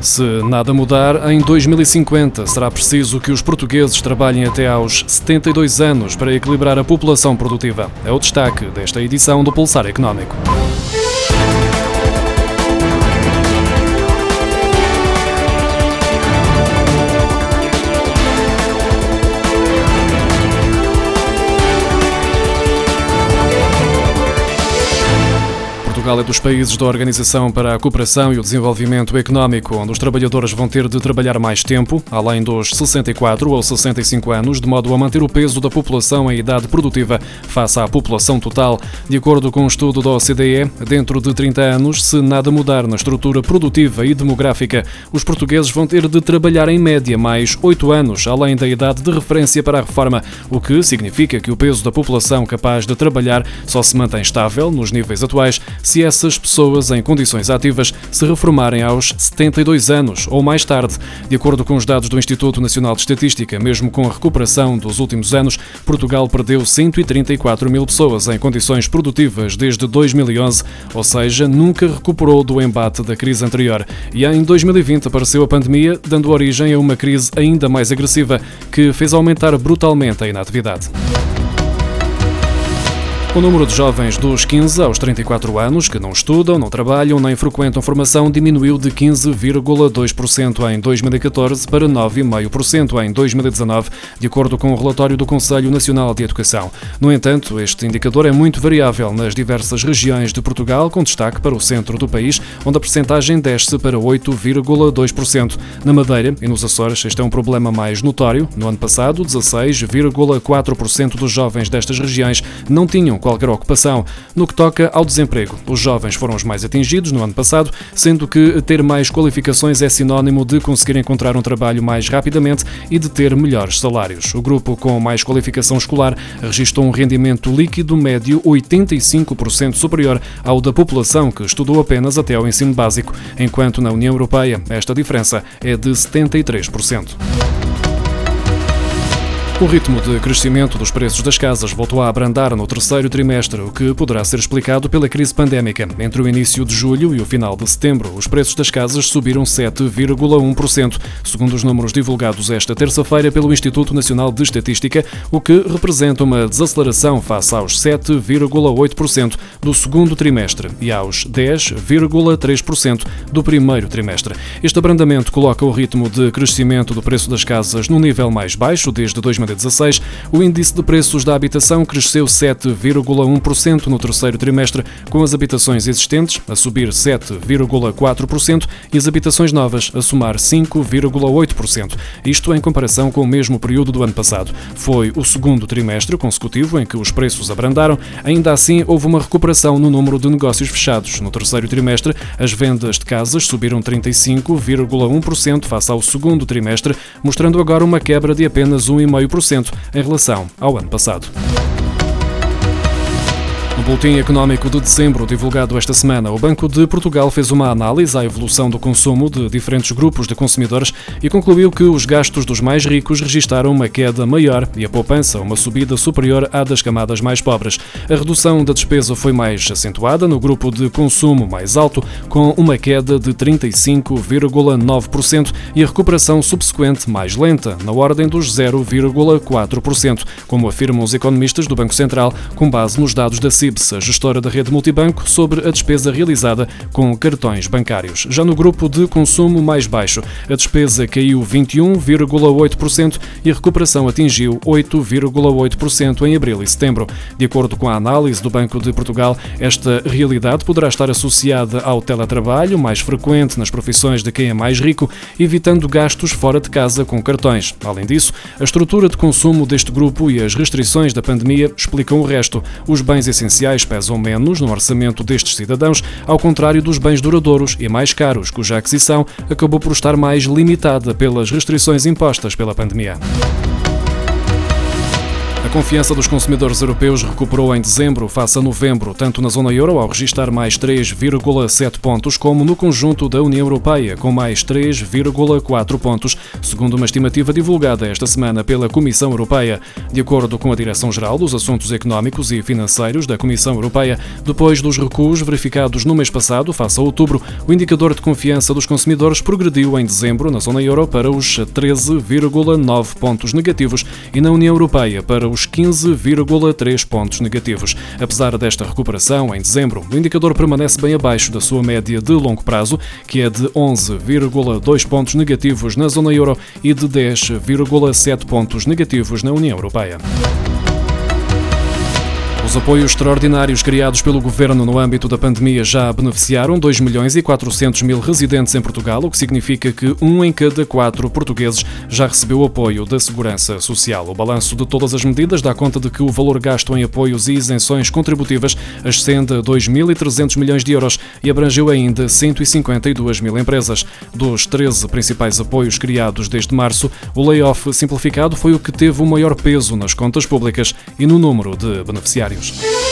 Se nada mudar, em 2050 será preciso que os portugueses trabalhem até aos 72 anos para equilibrar a população produtiva. É o destaque desta edição do Pulsar Económico. Portugal é dos países da Organização para a Cooperação e o Desenvolvimento Económico, onde os trabalhadores vão ter de trabalhar mais tempo, além dos 64 ou 65 anos, de modo a manter o peso da população em idade produtiva face à população total. De acordo com um estudo da OCDE, dentro de 30 anos, se nada mudar na estrutura produtiva e demográfica, os portugueses vão ter de trabalhar em média mais 8 anos, além da idade de referência para a reforma, o que significa que o peso da população capaz de trabalhar só se mantém estável nos níveis atuais se se essas pessoas em condições ativas se reformarem aos 72 anos ou mais tarde. De acordo com os dados do Instituto Nacional de Estatística, mesmo com a recuperação dos últimos anos, Portugal perdeu 134 mil pessoas em condições produtivas desde 2011, ou seja, nunca recuperou do embate da crise anterior. E em 2020 apareceu a pandemia, dando origem a uma crise ainda mais agressiva, que fez aumentar brutalmente a inatividade. O número de jovens dos 15 aos 34 anos que não estudam, não trabalham nem frequentam formação diminuiu de 15,2% em 2014 para 9,5% em 2019, de acordo com o relatório do Conselho Nacional de Educação. No entanto, este indicador é muito variável nas diversas regiões de Portugal, com destaque para o centro do país, onde a percentagem desce para 8,2%. Na Madeira e nos Açores, este é um problema mais notório. No ano passado, 16,4% dos jovens destas regiões não tinham qualquer ocupação. No que toca ao desemprego, os jovens foram os mais atingidos no ano passado, sendo que ter mais qualificações é sinónimo de conseguir encontrar um trabalho mais rapidamente e de ter melhores salários. O grupo com mais qualificação escolar registrou um rendimento líquido médio 85% superior ao da população que estudou apenas até ao ensino básico, enquanto na União Europeia esta diferença é de 73%. O ritmo de crescimento dos preços das casas voltou a abrandar no terceiro trimestre, o que poderá ser explicado pela crise pandémica. Entre o início de julho e o final de setembro, os preços das casas subiram 7,1%, segundo os números divulgados esta terça-feira pelo Instituto Nacional de Estatística, o que representa uma desaceleração face aos 7,8% do segundo trimestre e aos 10,3% do primeiro trimestre. Este abrandamento coloca o ritmo de crescimento do preço das casas no nível mais baixo desde 2000 2016, o índice de preços da habitação cresceu 7,1% no terceiro trimestre, com as habitações existentes a subir 7,4% e as habitações novas a somar 5,8%. Isto em comparação com o mesmo período do ano passado. Foi o segundo trimestre consecutivo em que os preços abrandaram. Ainda assim, houve uma recuperação no número de negócios fechados. No terceiro trimestre, as vendas de casas subiram 35,1% face ao segundo trimestre, mostrando agora uma quebra de apenas 1,5% em relação ao ano passado. No Boletim Económico de Dezembro, divulgado esta semana, o Banco de Portugal fez uma análise à evolução do consumo de diferentes grupos de consumidores e concluiu que os gastos dos mais ricos registaram uma queda maior e a poupança uma subida superior à das camadas mais pobres. A redução da despesa foi mais acentuada no grupo de consumo mais alto, com uma queda de 35,9% e a recuperação subsequente mais lenta, na ordem dos 0,4%, como afirmam os economistas do Banco Central, com base nos dados da CIB A gestora da rede multibanco, sobre a despesa realizada com cartões bancários. Já no grupo de consumo mais baixo, a despesa caiu 21,8% e a recuperação atingiu 8,8% em abril e setembro. De acordo com a análise do Banco de Portugal, esta realidade poderá estar associada ao teletrabalho, mais frequente nas profissões de quem é mais rico, evitando gastos fora de casa com cartões. Além disso, a estrutura de consumo deste grupo e as restrições da pandemia explicam o resto. Os bens essenciais essenciais pesam menos no orçamento destes cidadãos, ao contrário dos bens duradouros e mais caros, cuja aquisição acabou por estar mais limitada pelas restrições impostas pela pandemia. A confiança dos consumidores europeus recuperou em dezembro face a novembro, tanto na zona euro, ao registrar mais 3,7 pontos, como no conjunto da União Europeia, com mais 3,4 pontos, segundo uma estimativa divulgada esta semana pela Comissão Europeia. De acordo com a Direção-Geral dos Assuntos Económicos e Financeiros da Comissão Europeia, depois dos recuos verificados no mês passado, face a outubro, o indicador de confiança dos consumidores progrediu em dezembro na zona euro para os 13,9 pontos negativos e na União Europeia para os 15,3 pontos negativos. Apesar desta recuperação, em dezembro, o indicador permanece bem abaixo da sua média de longo prazo, que é de 11,2 pontos negativos na zona euro e de 10,7 pontos negativos na União Europeia. Os apoios extraordinários criados pelo Governo no âmbito da pandemia já beneficiaram 2 milhões e 400 mil residentes em Portugal, o que significa que um em cada quatro portugueses já recebeu apoio da Segurança Social. O balanço de todas as medidas dá conta de que o valor gasto em apoios e isenções contributivas ascende a 2.300 milhões de euros e abrangeu ainda 152 mil empresas. Dos 13 principais apoios criados desde março, o layoff simplificado foi o que teve o maior peso nas contas públicas e no número de beneficiários. Adiós.